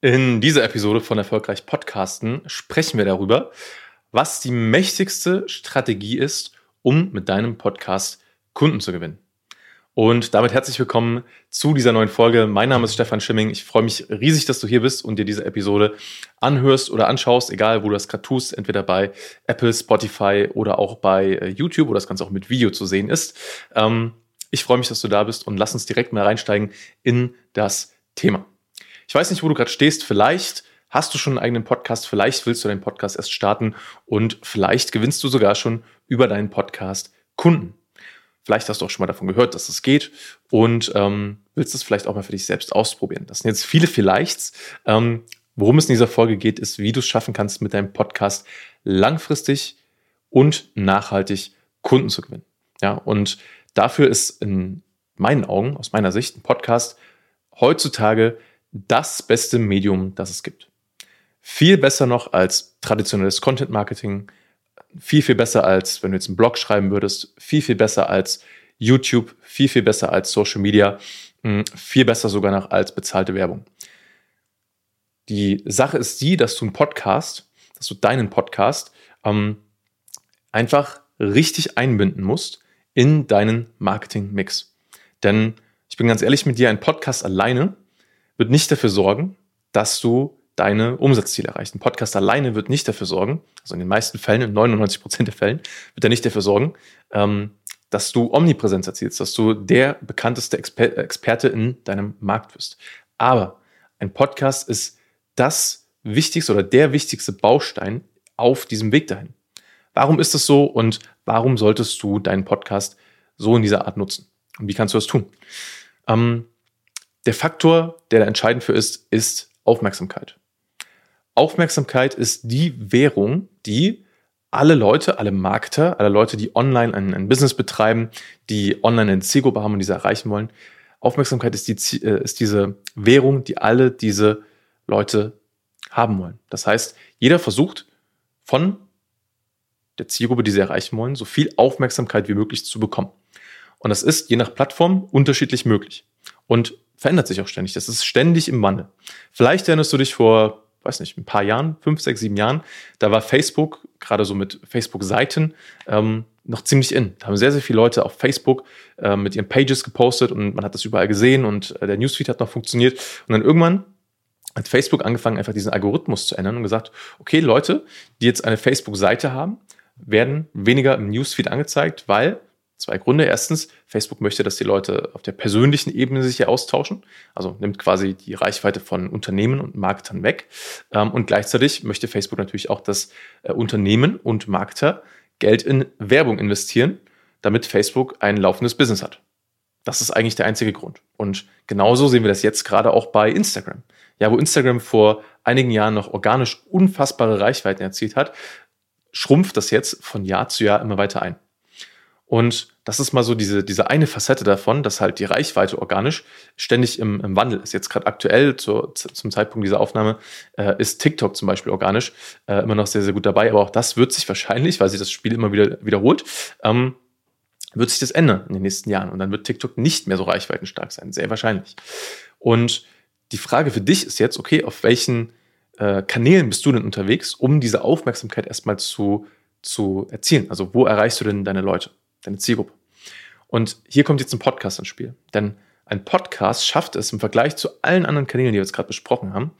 In dieser Episode von Erfolgreich Podcasten sprechen wir darüber, was die mächtigste Strategie ist, um mit deinem Podcast Kunden zu gewinnen. Und damit herzlich willkommen zu dieser neuen Folge. Mein Name ist Stefan Schimming. Ich freue mich riesig, dass du hier bist und dir diese Episode anhörst oder anschaust, egal wo du das gerade tust, entweder bei Apple, Spotify oder auch bei äh, YouTube, wo das Ganze auch mit Video zu sehen ist. Ähm, ich freue mich, dass du da bist und lass uns direkt mal reinsteigen in das Thema. Ich weiß nicht, wo du gerade stehst. Vielleicht hast du schon einen eigenen Podcast, vielleicht willst du deinen Podcast erst starten und vielleicht gewinnst du sogar schon über deinen Podcast Kunden. Vielleicht hast du auch schon mal davon gehört, dass es geht und ähm, willst es vielleicht auch mal für dich selbst ausprobieren. Das sind jetzt viele Vielleichts. Ähm, worum es in dieser Folge geht, ist, wie du es schaffen kannst, mit deinem Podcast langfristig und nachhaltig Kunden zu gewinnen. Ja, und dafür ist in meinen Augen, aus meiner Sicht, ein Podcast heutzutage das beste Medium, das es gibt. Viel besser noch als traditionelles Content Marketing, viel, viel besser als, wenn du jetzt einen Blog schreiben würdest, viel, viel besser als YouTube, viel, viel besser als Social Media, hm, viel besser sogar noch als bezahlte Werbung. Die Sache ist die, dass du einen Podcast, dass du deinen Podcast ähm, einfach richtig einbinden musst in deinen Marketing-Mix. Denn ich bin ganz ehrlich mit dir, ein Podcast alleine wird nicht dafür sorgen, dass du deine Umsatzziele erreichst. Ein Podcast alleine wird nicht dafür sorgen, also in den meisten Fällen, in 99 Prozent der Fällen, wird er nicht dafür sorgen, ähm, dass du Omnipräsenz erzielst, dass du der bekannteste Exper Experte in deinem Markt wirst. Aber ein Podcast ist das wichtigste oder der wichtigste Baustein auf diesem Weg dahin. Warum ist das so und warum solltest du deinen Podcast so in dieser Art nutzen? Und wie kannst du das tun? Ähm, der Faktor, der da entscheidend für ist, ist Aufmerksamkeit. Aufmerksamkeit ist die Währung, die alle Leute, alle Markter, alle Leute, die online ein, ein Business betreiben, die online eine Zielgruppe haben und diese erreichen wollen, Aufmerksamkeit ist, die, äh, ist diese Währung, die alle diese Leute haben wollen. Das heißt, jeder versucht von der Zielgruppe, die sie erreichen wollen, so viel Aufmerksamkeit wie möglich zu bekommen. Und das ist je nach Plattform unterschiedlich möglich. Und verändert sich auch ständig. Das ist ständig im Wandel. Vielleicht erinnerst du dich vor, weiß nicht, ein paar Jahren, fünf, sechs, sieben Jahren, da war Facebook, gerade so mit Facebook-Seiten, ähm, noch ziemlich in. Da haben sehr, sehr viele Leute auf Facebook äh, mit ihren Pages gepostet und man hat das überall gesehen und äh, der Newsfeed hat noch funktioniert. Und dann irgendwann hat Facebook angefangen, einfach diesen Algorithmus zu ändern und gesagt, okay, Leute, die jetzt eine Facebook-Seite haben, werden weniger im Newsfeed angezeigt, weil Zwei Gründe. Erstens, Facebook möchte, dass die Leute auf der persönlichen Ebene sich hier austauschen. Also nimmt quasi die Reichweite von Unternehmen und Marketern weg. Ähm, und gleichzeitig möchte Facebook natürlich auch, dass äh, Unternehmen und Marketer Geld in Werbung investieren, damit Facebook ein laufendes Business hat. Das ist eigentlich der einzige Grund. Und genauso sehen wir das jetzt gerade auch bei Instagram. Ja, wo Instagram vor einigen Jahren noch organisch unfassbare Reichweiten erzielt hat, schrumpft das jetzt von Jahr zu Jahr immer weiter ein. Und das ist mal so diese, diese eine Facette davon, dass halt die Reichweite organisch ständig im, im Wandel ist. Jetzt gerade aktuell zu, zum Zeitpunkt dieser Aufnahme äh, ist TikTok zum Beispiel organisch äh, immer noch sehr, sehr gut dabei. Aber auch das wird sich wahrscheinlich, weil sich das Spiel immer wieder wiederholt, ähm, wird sich das ändern in den nächsten Jahren. Und dann wird TikTok nicht mehr so reichweitenstark sein. Sehr wahrscheinlich. Und die Frage für dich ist jetzt, okay, auf welchen äh, Kanälen bist du denn unterwegs, um diese Aufmerksamkeit erstmal zu, zu erzielen? Also wo erreichst du denn deine Leute? Deine Zielgruppe. Und hier kommt jetzt ein Podcast ins Spiel. Denn ein Podcast schafft es im Vergleich zu allen anderen Kanälen, die wir jetzt gerade besprochen haben,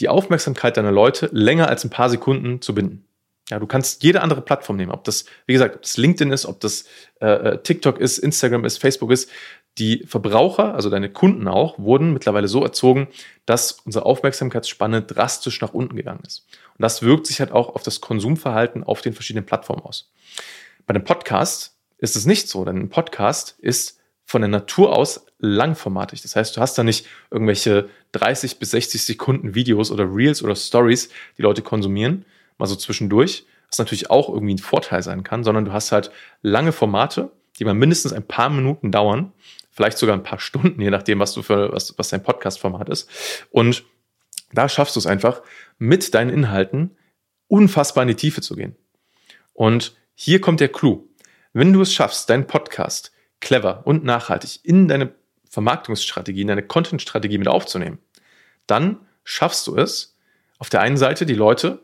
die Aufmerksamkeit deiner Leute länger als ein paar Sekunden zu binden. Ja, du kannst jede andere Plattform nehmen, ob das, wie gesagt, ob das LinkedIn ist, ob das äh, äh TikTok ist, Instagram ist, Facebook ist. Die Verbraucher, also deine Kunden auch, wurden mittlerweile so erzogen, dass unsere Aufmerksamkeitsspanne drastisch nach unten gegangen ist. Und das wirkt sich halt auch auf das Konsumverhalten auf den verschiedenen Plattformen aus. Bei einem Podcast ist es nicht so, denn ein Podcast ist von der Natur aus langformatig. Das heißt, du hast da nicht irgendwelche 30 bis 60 Sekunden Videos oder Reels oder Stories, die Leute konsumieren, mal so zwischendurch, was natürlich auch irgendwie ein Vorteil sein kann, sondern du hast halt lange Formate, die mal mindestens ein paar Minuten dauern, vielleicht sogar ein paar Stunden, je nachdem, was du für, was, was dein Podcast-Format ist. Und da schaffst du es einfach, mit deinen Inhalten unfassbar in die Tiefe zu gehen. Und hier kommt der Clou. Wenn du es schaffst, deinen Podcast clever und nachhaltig in deine Vermarktungsstrategie, in deine Content-Strategie mit aufzunehmen, dann schaffst du es, auf der einen Seite die Leute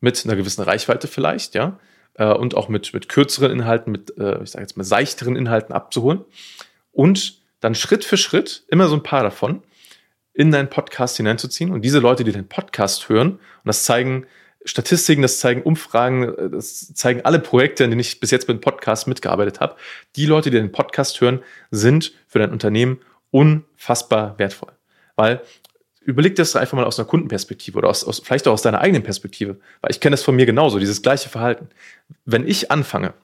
mit einer gewissen Reichweite vielleicht, ja, äh, und auch mit, mit kürzeren Inhalten, mit, äh, ich sage jetzt mal, seichteren Inhalten abzuholen und dann Schritt für Schritt, immer so ein paar davon, in deinen Podcast hineinzuziehen. Und diese Leute, die den Podcast hören, und das zeigen Statistiken, das zeigen Umfragen, das zeigen alle Projekte, in denen ich bis jetzt mit dem Podcast mitgearbeitet habe. Die Leute, die den Podcast hören, sind für dein Unternehmen unfassbar wertvoll. Weil überleg das einfach mal aus einer Kundenperspektive oder aus, aus, vielleicht auch aus deiner eigenen Perspektive. Weil ich kenne das von mir genauso, dieses gleiche Verhalten. Wenn ich anfange,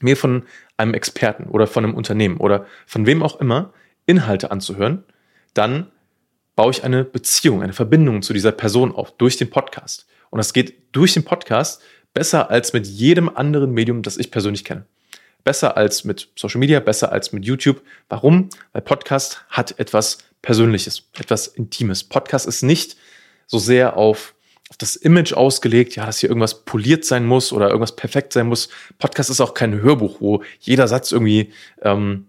mir von einem Experten oder von einem Unternehmen oder von wem auch immer Inhalte anzuhören, dann baue ich eine Beziehung, eine Verbindung zu dieser Person auf durch den Podcast. Und das geht durch den Podcast besser als mit jedem anderen Medium, das ich persönlich kenne. Besser als mit Social Media, besser als mit YouTube. Warum? Weil Podcast hat etwas Persönliches, etwas Intimes. Podcast ist nicht so sehr auf, auf das Image ausgelegt, ja, dass hier irgendwas poliert sein muss oder irgendwas perfekt sein muss. Podcast ist auch kein Hörbuch, wo jeder Satz irgendwie ähm,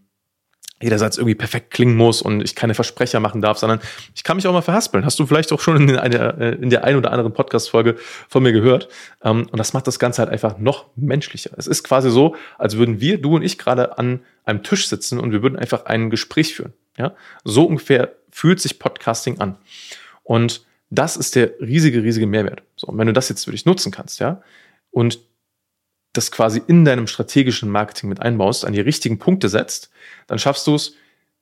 jeder Satz irgendwie perfekt klingen muss und ich keine Versprecher machen darf, sondern ich kann mich auch mal verhaspeln. Hast du vielleicht auch schon in, einer, äh, in der ein oder anderen Podcast-Folge von mir gehört. Ähm, und das macht das Ganze halt einfach noch menschlicher. Es ist quasi so, als würden wir, du und ich, gerade an einem Tisch sitzen und wir würden einfach ein Gespräch führen. Ja? So ungefähr fühlt sich Podcasting an. Und das ist der riesige, riesige Mehrwert. So, und wenn du das jetzt für dich nutzen kannst, ja, und das quasi in deinem strategischen Marketing mit einbaust, an die richtigen Punkte setzt, dann schaffst du es,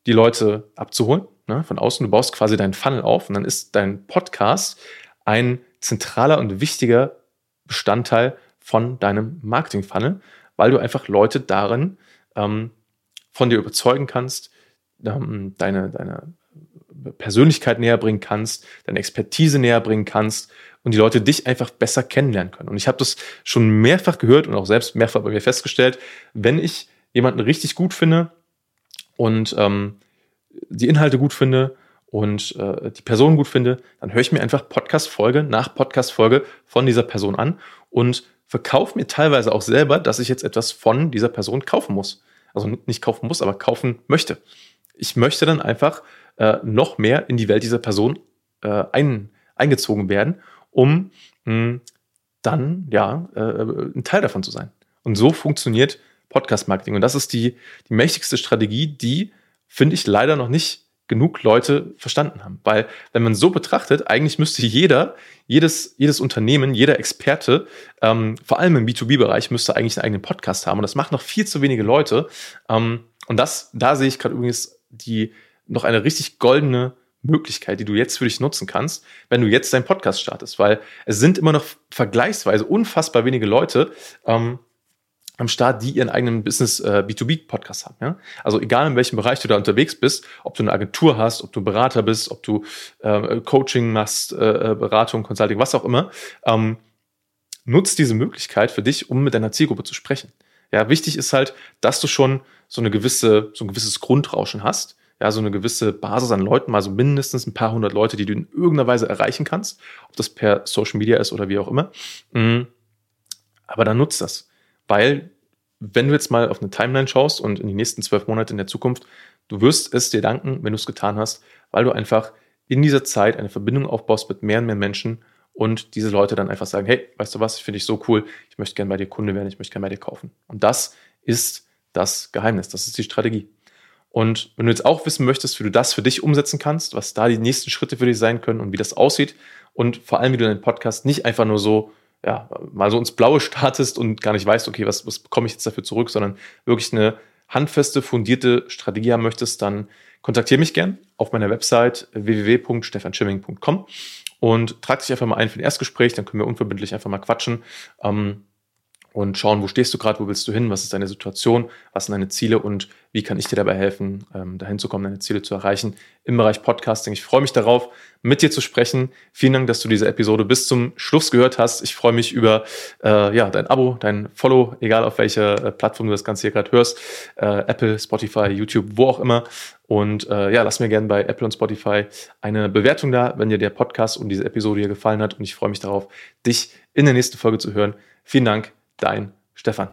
die Leute abzuholen ne, von außen. Du baust quasi deinen Funnel auf und dann ist dein Podcast ein zentraler und wichtiger Bestandteil von deinem Marketing-Funnel, weil du einfach Leute darin ähm, von dir überzeugen kannst, ähm, deine, deine Persönlichkeit näher bringen kannst, deine Expertise näher bringen kannst und die Leute dich einfach besser kennenlernen können. Und ich habe das schon mehrfach gehört und auch selbst mehrfach bei mir festgestellt, wenn ich jemanden richtig gut finde und ähm, die Inhalte gut finde und äh, die Person gut finde, dann höre ich mir einfach Podcast-Folge nach Podcast-Folge von dieser Person an und verkaufe mir teilweise auch selber, dass ich jetzt etwas von dieser Person kaufen muss. Also nicht kaufen muss, aber kaufen möchte. Ich möchte dann einfach äh, noch mehr in die Welt dieser Person äh, ein, eingezogen werden, um mh, hm, dann ja äh, ein Teil davon zu sein. Und so funktioniert Podcast-Marketing. Und das ist die, die mächtigste Strategie, die, finde ich, leider noch nicht genug Leute verstanden haben. Weil, wenn man so betrachtet, eigentlich müsste jeder, jedes, jedes Unternehmen, jeder Experte, ähm, vor allem im B2B-Bereich, müsste eigentlich einen eigenen Podcast haben. Und das macht noch viel zu wenige Leute. Ähm, und das, da sehe ich gerade übrigens die, noch eine richtig goldene Möglichkeit, die du jetzt für dich nutzen kannst, wenn du jetzt deinen Podcast startest, weil es sind immer noch vergleichsweise unfassbar wenige Leute ähm, am Start, die ihren eigenen Business äh, B2B-Podcast haben. Ja? Also egal in welchem Bereich du da unterwegs bist, ob du eine Agentur hast, ob du Berater bist, ob du äh, Coaching machst, äh, äh, Beratung, Consulting, was auch immer, ähm, nutzt diese Möglichkeit für dich, um mit deiner Zielgruppe zu sprechen. Ja, wichtig ist halt, dass du schon so eine gewisse, so ein gewisses Grundrauschen hast ja, so eine gewisse Basis an Leuten, mal so mindestens ein paar hundert Leute, die du in irgendeiner Weise erreichen kannst, ob das per Social Media ist oder wie auch immer. Mhm. Aber dann nutzt das, weil wenn du jetzt mal auf eine Timeline schaust und in die nächsten zwölf Monate in der Zukunft, du wirst es dir danken, wenn du es getan hast, weil du einfach in dieser Zeit eine Verbindung aufbaust mit mehr und mehr Menschen und diese Leute dann einfach sagen, hey, weißt du was, ich finde dich so cool, ich möchte gerne bei dir Kunde werden, ich möchte gerne bei dir kaufen. Und das ist das Geheimnis, das ist die Strategie. Und wenn du jetzt auch wissen möchtest, wie du das für dich umsetzen kannst, was da die nächsten Schritte für dich sein können und wie das aussieht und vor allem, wie du deinen Podcast nicht einfach nur so, ja, mal so ins Blaue startest und gar nicht weißt, okay, was, was bekomme ich jetzt dafür zurück, sondern wirklich eine handfeste, fundierte Strategie haben möchtest, dann kontaktiere mich gern auf meiner Website www.stefanschimming.com und trag dich einfach mal ein für ein Erstgespräch, dann können wir unverbindlich einfach mal quatschen. Ähm, und schauen, wo stehst du gerade, wo willst du hin, was ist deine Situation, was sind deine Ziele und wie kann ich dir dabei helfen, ähm, dahin zu kommen, deine Ziele zu erreichen im Bereich Podcasting. Ich freue mich darauf, mit dir zu sprechen. Vielen Dank, dass du diese Episode bis zum Schluss gehört hast. Ich freue mich über äh, ja, dein Abo, dein Follow, egal auf welcher äh, Plattform du das Ganze hier gerade hörst. Äh, Apple, Spotify, YouTube, wo auch immer. Und äh, ja, lass mir gerne bei Apple und Spotify eine Bewertung da, wenn dir der Podcast und diese Episode hier gefallen hat. Und ich freue mich darauf, dich in der nächsten Folge zu hören. Vielen Dank dein Stefan.